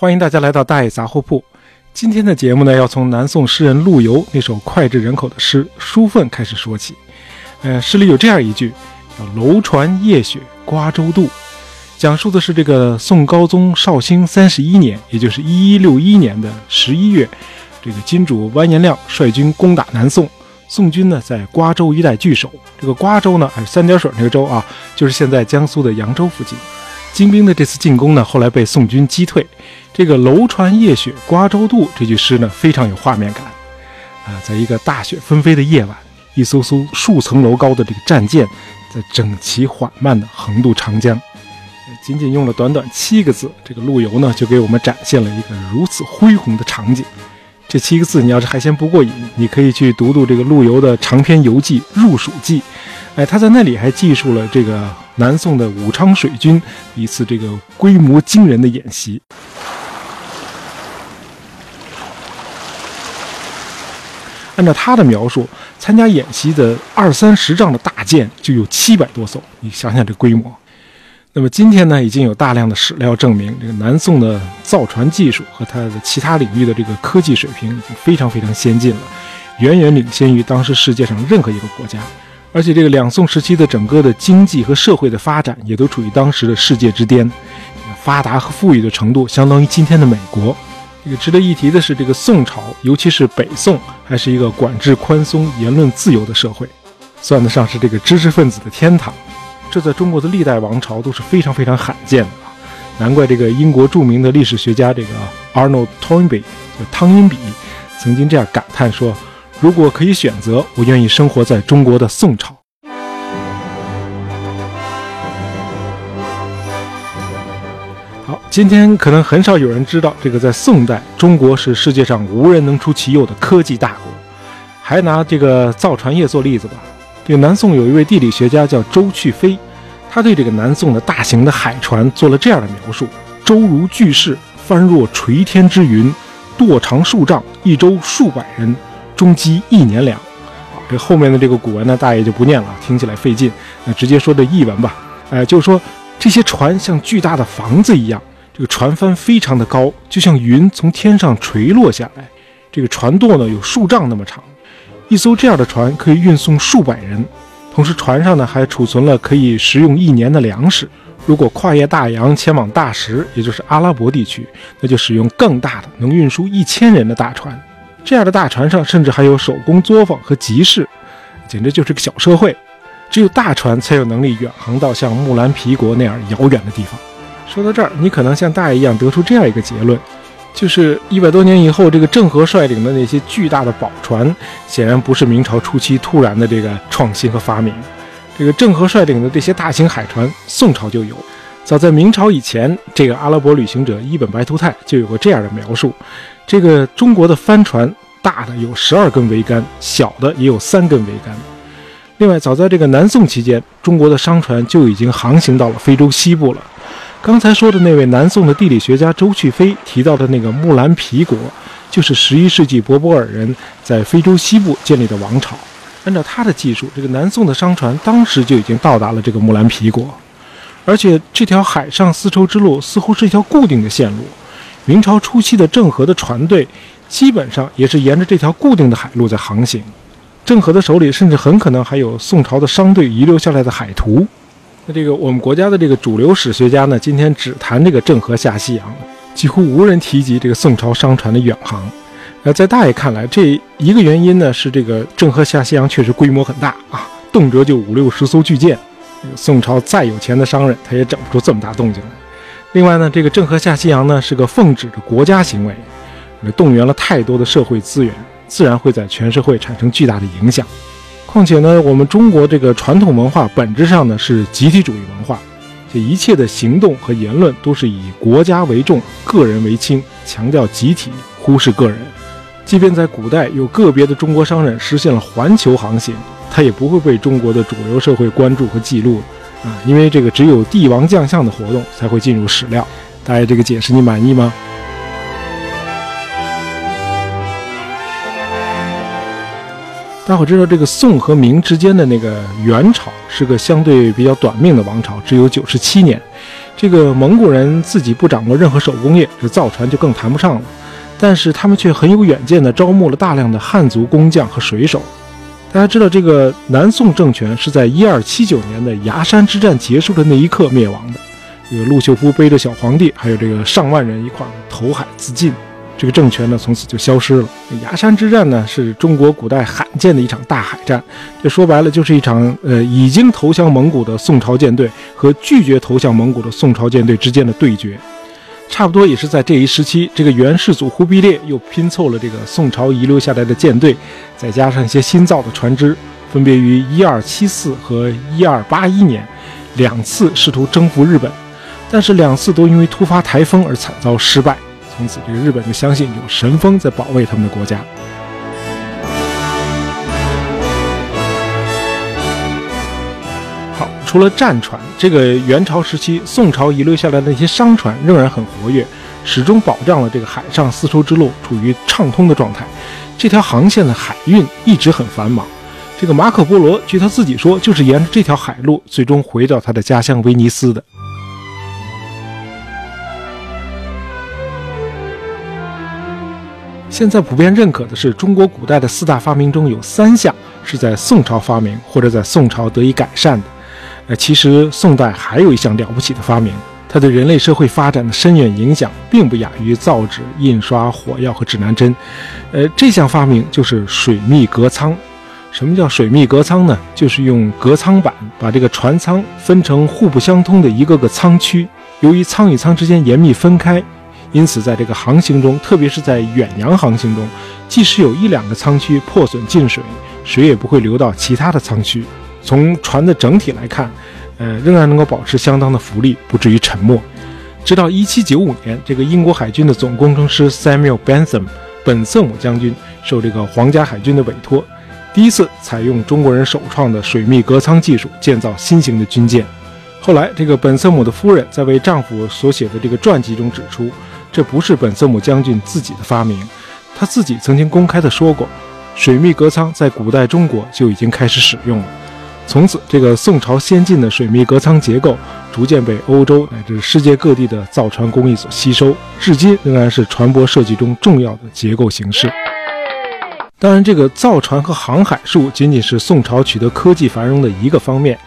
欢迎大家来到大爷杂货铺。今天的节目呢，要从南宋诗人陆游那首脍炙人口的诗《书愤》开始说起。呃，诗里有这样一句，叫“楼船夜雪瓜洲渡”，讲述的是这个宋高宗绍兴三十一年，也就是一一六一年的十一月，这个金主完颜亮率军攻打南宋，宋军呢在瓜州一带据守。这个瓜州呢，还是三点水那个州啊，就是现在江苏的扬州附近。金兵的这次进攻呢，后来被宋军击退。这个“楼船夜雪瓜洲渡”这句诗呢，非常有画面感。啊，在一个大雪纷飞的夜晚，一艘艘数层楼高的这个战舰，在整齐缓慢地横渡长江。仅仅用了短短七个字，这个陆游呢，就给我们展现了一个如此恢宏的场景。这七个字，你要是还嫌不过瘾，你可以去读读这个陆游的长篇游记《入蜀记》。哎，他在那里还记述了这个南宋的武昌水军一次这个规模惊人的演习。按照他的描述，参加演习的二三十丈的大舰就有七百多艘，你想想这规模。那么今天呢，已经有大量的史料证明，这个南宋的造船技术和它的其他领域的这个科技水平已经非常非常先进了，远远领先于当时世界上任何一个国家。而且这个两宋时期的整个的经济和社会的发展也都处于当时的世界之巅，发达和富裕的程度相当于今天的美国。这个值得一提的是，这个宋朝，尤其是北宋，还是一个管制宽松、言论自由的社会，算得上是这个知识分子的天堂。这在中国的历代王朝都是非常非常罕见的啊！难怪这个英国著名的历史学家这个 Arnold Toynbee 就汤因比曾经这样感叹说。如果可以选择，我愿意生活在中国的宋朝。今天可能很少有人知道，这个在宋代，中国是世界上无人能出其右的科技大国。还拿这个造船业做例子吧。这个南宋有一位地理学家叫周去飞，他对这个南宋的大型的海船做了这样的描述：舟如巨势，帆若垂天之云，舵长数丈，一舟数百人。中积一年粮，这后面的这个古文呢，大爷就不念了，听起来费劲，那直接说这译文吧。哎，就是说这些船像巨大的房子一样，这个船帆非常的高，就像云从天上垂落下来。这个船舵呢有数丈那么长，一艘这样的船可以运送数百人，同时船上呢还储存了可以食用一年的粮食。如果跨越大洋前往大食，也就是阿拉伯地区，那就使用更大的能运输一千人的大船。这样的大船上，甚至还有手工作坊和集市，简直就是个小社会。只有大船才有能力远航到像木兰皮国那样遥远的地方。说到这儿，你可能像大爷一样得出这样一个结论：就是一百多年以后，这个郑和率领的那些巨大的宝船，显然不是明朝初期突然的这个创新和发明。这个郑和率领的这些大型海船，宋朝就有。早在明朝以前，这个阿拉伯旅行者伊本白图泰就有过这样的描述。这个中国的帆船，大的有十二根桅杆，小的也有三根桅杆。另外，早在这个南宋期间，中国的商船就已经航行到了非洲西部了。刚才说的那位南宋的地理学家周去飞提到的那个木兰皮国，就是十一世纪博博尔人在非洲西部建立的王朝。按照他的技术，这个南宋的商船当时就已经到达了这个木兰皮国，而且这条海上丝绸之路似乎是一条固定的线路。明朝初期的郑和的船队，基本上也是沿着这条固定的海路在航行。郑和的手里甚至很可能还有宋朝的商队遗留下来的海图。那这个我们国家的这个主流史学家呢，今天只谈这个郑和下西洋，几乎无人提及这个宋朝商船的远航。那在大爷看来，这一个原因呢是这个郑和下西洋确实规模很大啊，动辄就五六十艘巨舰。宋朝再有钱的商人，他也整不出这么大动静来。另外呢，这个郑和下西洋呢是个奉旨的国家行为，动员了太多的社会资源，自然会在全社会产生巨大的影响。况且呢，我们中国这个传统文化本质上呢是集体主义文化，这一切的行动和言论都是以国家为重，个人为轻，强调集体，忽视个人。即便在古代有个别的中国商人实现了环球航行，他也不会被中国的主流社会关注和记录。啊，因为这个只有帝王将相的活动才会进入史料，大家这个解释你满意吗？大伙知道这个宋和明之间的那个元朝是个相对比较短命的王朝，只有九十七年。这个蒙古人自己不掌握任何手工业，这造船就更谈不上了。但是他们却很有远见地招募了大量的汉族工匠和水手。大家知道，这个南宋政权是在一二七九年的崖山之战结束的那一刻灭亡的。这个陆秀夫背着小皇帝，还有这个上万人一块投海自尽。这个政权呢，从此就消失了。崖山之战呢，是中国古代罕见的一场大海战。这说白了，就是一场呃已经投降蒙古的宋朝舰队和拒绝投降蒙古的宋朝舰队之间的对决。差不多也是在这一时期，这个元世祖忽必烈又拼凑了这个宋朝遗留下来的舰队，再加上一些新造的船只，分别于一二七四和一二八一年两次试图征服日本，但是两次都因为突发台风而惨遭失败。从此，这个日本就相信有神风在保卫他们的国家。好，除了战船，这个元朝时期宋朝遗留下来的那些商船仍然很活跃，始终保障了这个海上丝绸之路处于畅通的状态。这条航线的海运一直很繁忙。这个马可波罗，据他自己说，就是沿着这条海路最终回到他的家乡威尼斯的。现在普遍认可的是，中国古代的四大发明中有三项是在宋朝发明或者在宋朝得以改善的。呃，其实宋代还有一项了不起的发明，它对人类社会发展的深远影响并不亚于造纸、印刷、火药和指南针。呃，这项发明就是水密隔舱。什么叫水密隔舱呢？就是用隔舱板把这个船舱分成互不相通的一个个舱区，由于舱与舱之间严密分开。因此，在这个航行中，特别是在远洋航行中，即使有一两个舱区破损进水，水也不会流到其他的舱区。从船的整体来看，呃，仍然能够保持相当的浮力，不至于沉没。直到1795年，这个英国海军的总工程师 Samuel Bentham 本瑟姆将军受这个皇家海军的委托，第一次采用中国人首创的水密隔舱技术建造新型的军舰。后来，这个本瑟姆的夫人在为丈夫所写的这个传记中指出。这不是本瑟姆将军自己的发明，他自己曾经公开的说过，水密隔舱在古代中国就已经开始使用了。从此，这个宋朝先进的水密隔舱结构逐渐被欧洲乃至世界各地的造船工艺所吸收，至今仍然是船舶设计中重要的结构形式。当然，这个造船和航海术仅仅是宋朝取得科技繁荣的一个方面，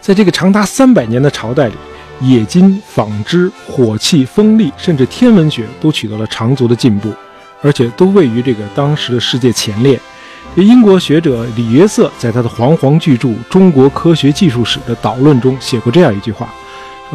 在这个长达三百年的朝代里。冶金、纺织、火器、风力，甚至天文学都取得了长足的进步，而且都位于这个当时的世界前列。英国学者李约瑟在他的煌煌巨著《中国科学技术史》的导论中写过这样一句话：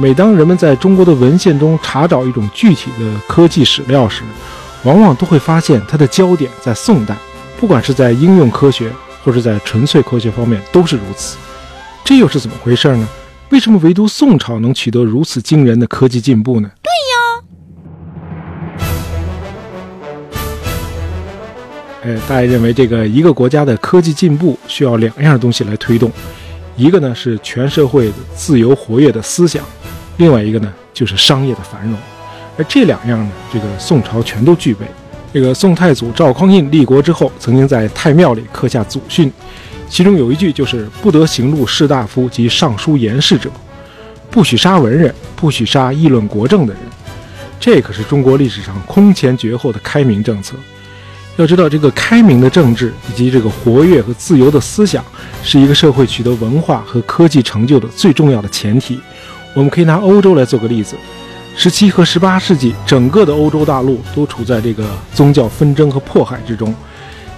每当人们在中国的文献中查找一种具体的科技史料时，往往都会发现它的焦点在宋代，不管是在应用科学或者在纯粹科学方面都是如此。这又是怎么回事呢？为什么唯独宋朝能取得如此惊人的科技进步呢？对呀。哎，大家认为这个一个国家的科技进步需要两样东西来推动，一个呢是全社会的自由活跃的思想，另外一个呢就是商业的繁荣。而这两样呢，这个宋朝全都具备。这个宋太祖赵匡胤立国之后，曾经在太庙里刻下祖训。其中有一句就是“不得行路士大夫及上书言事者，不许杀文人，不许杀议论国政的人。”这可是中国历史上空前绝后的开明政策。要知道，这个开明的政治以及这个活跃和自由的思想，是一个社会取得文化和科技成就的最重要的前提。我们可以拿欧洲来做个例子：十七和十八世纪，整个的欧洲大陆都处在这个宗教纷争和迫害之中。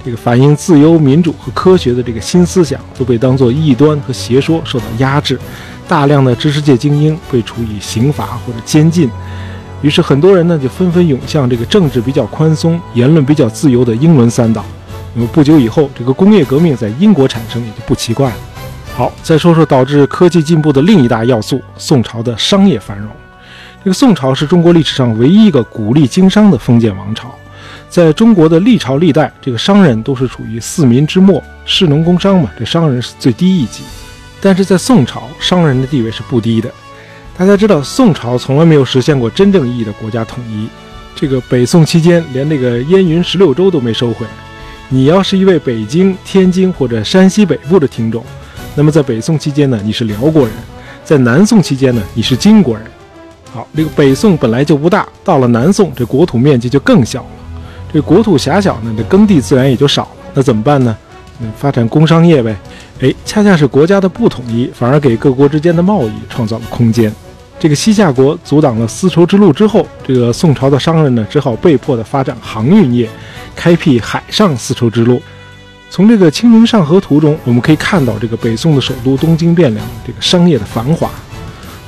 这个反映自由、民主和科学的这个新思想都被当作异端和邪说受到压制，大量的知识界精英被处以刑罚或者监禁，于是很多人呢就纷纷涌向这个政治比较宽松、言论比较自由的英伦三岛。那么不久以后，这个工业革命在英国产生也就不奇怪了。好，再说说导致科技进步的另一大要素——宋朝的商业繁荣。这个宋朝是中国历史上唯一一个鼓励经商的封建王朝。在中国的历朝历代，这个商人都是处于四民之末，士农工商嘛，这商人是最低一级。但是在宋朝，商人的地位是不低的。大家知道，宋朝从来没有实现过真正意义的国家统一。这个北宋期间，连那个燕云十六州都没收回来。你要是一位北京、天津或者山西北部的听众，那么在北宋期间呢，你是辽国人；在南宋期间呢，你是金国人。好，这个北宋本来就不大，到了南宋，这国土面积就更小了。这国土狭小呢，这耕地自然也就少了。那怎么办呢？嗯，发展工商业呗。哎，恰恰是国家的不统一，反而给各国之间的贸易创造了空间。这个西夏国阻挡了丝绸之路之后，这个宋朝的商人呢，只好被迫的发展航运业，开辟海上丝绸之路。从这个《清明上河图》中，我们可以看到这个北宋的首都东京汴梁这个商业的繁华。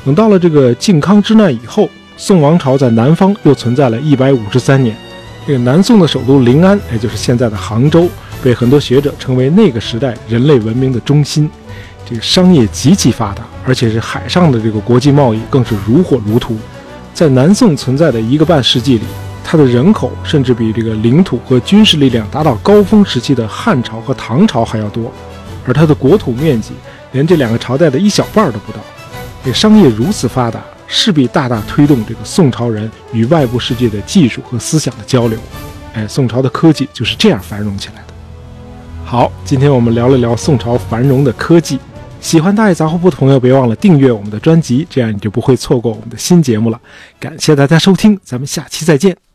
等到了这个靖康之难以后，宋王朝在南方又存在了一百五十三年。这个南宋的首都临安，也就是现在的杭州，被很多学者称为那个时代人类文明的中心。这个商业极其发达，而且是海上的这个国际贸易更是如火如荼。在南宋存在的一个半世纪里，它的人口甚至比这个领土和军事力量达到高峰时期的汉朝和唐朝还要多，而它的国土面积连这两个朝代的一小半都不到。这商业如此发达，势必大大推动这个宋朝人与外部世界的技术和思想的交流。哎，宋朝的科技就是这样繁荣起来的。好，今天我们聊了聊宋朝繁荣的科技。喜欢大爷杂货铺的朋友，别忘了订阅我们的专辑，这样你就不会错过我们的新节目了。感谢大家收听，咱们下期再见。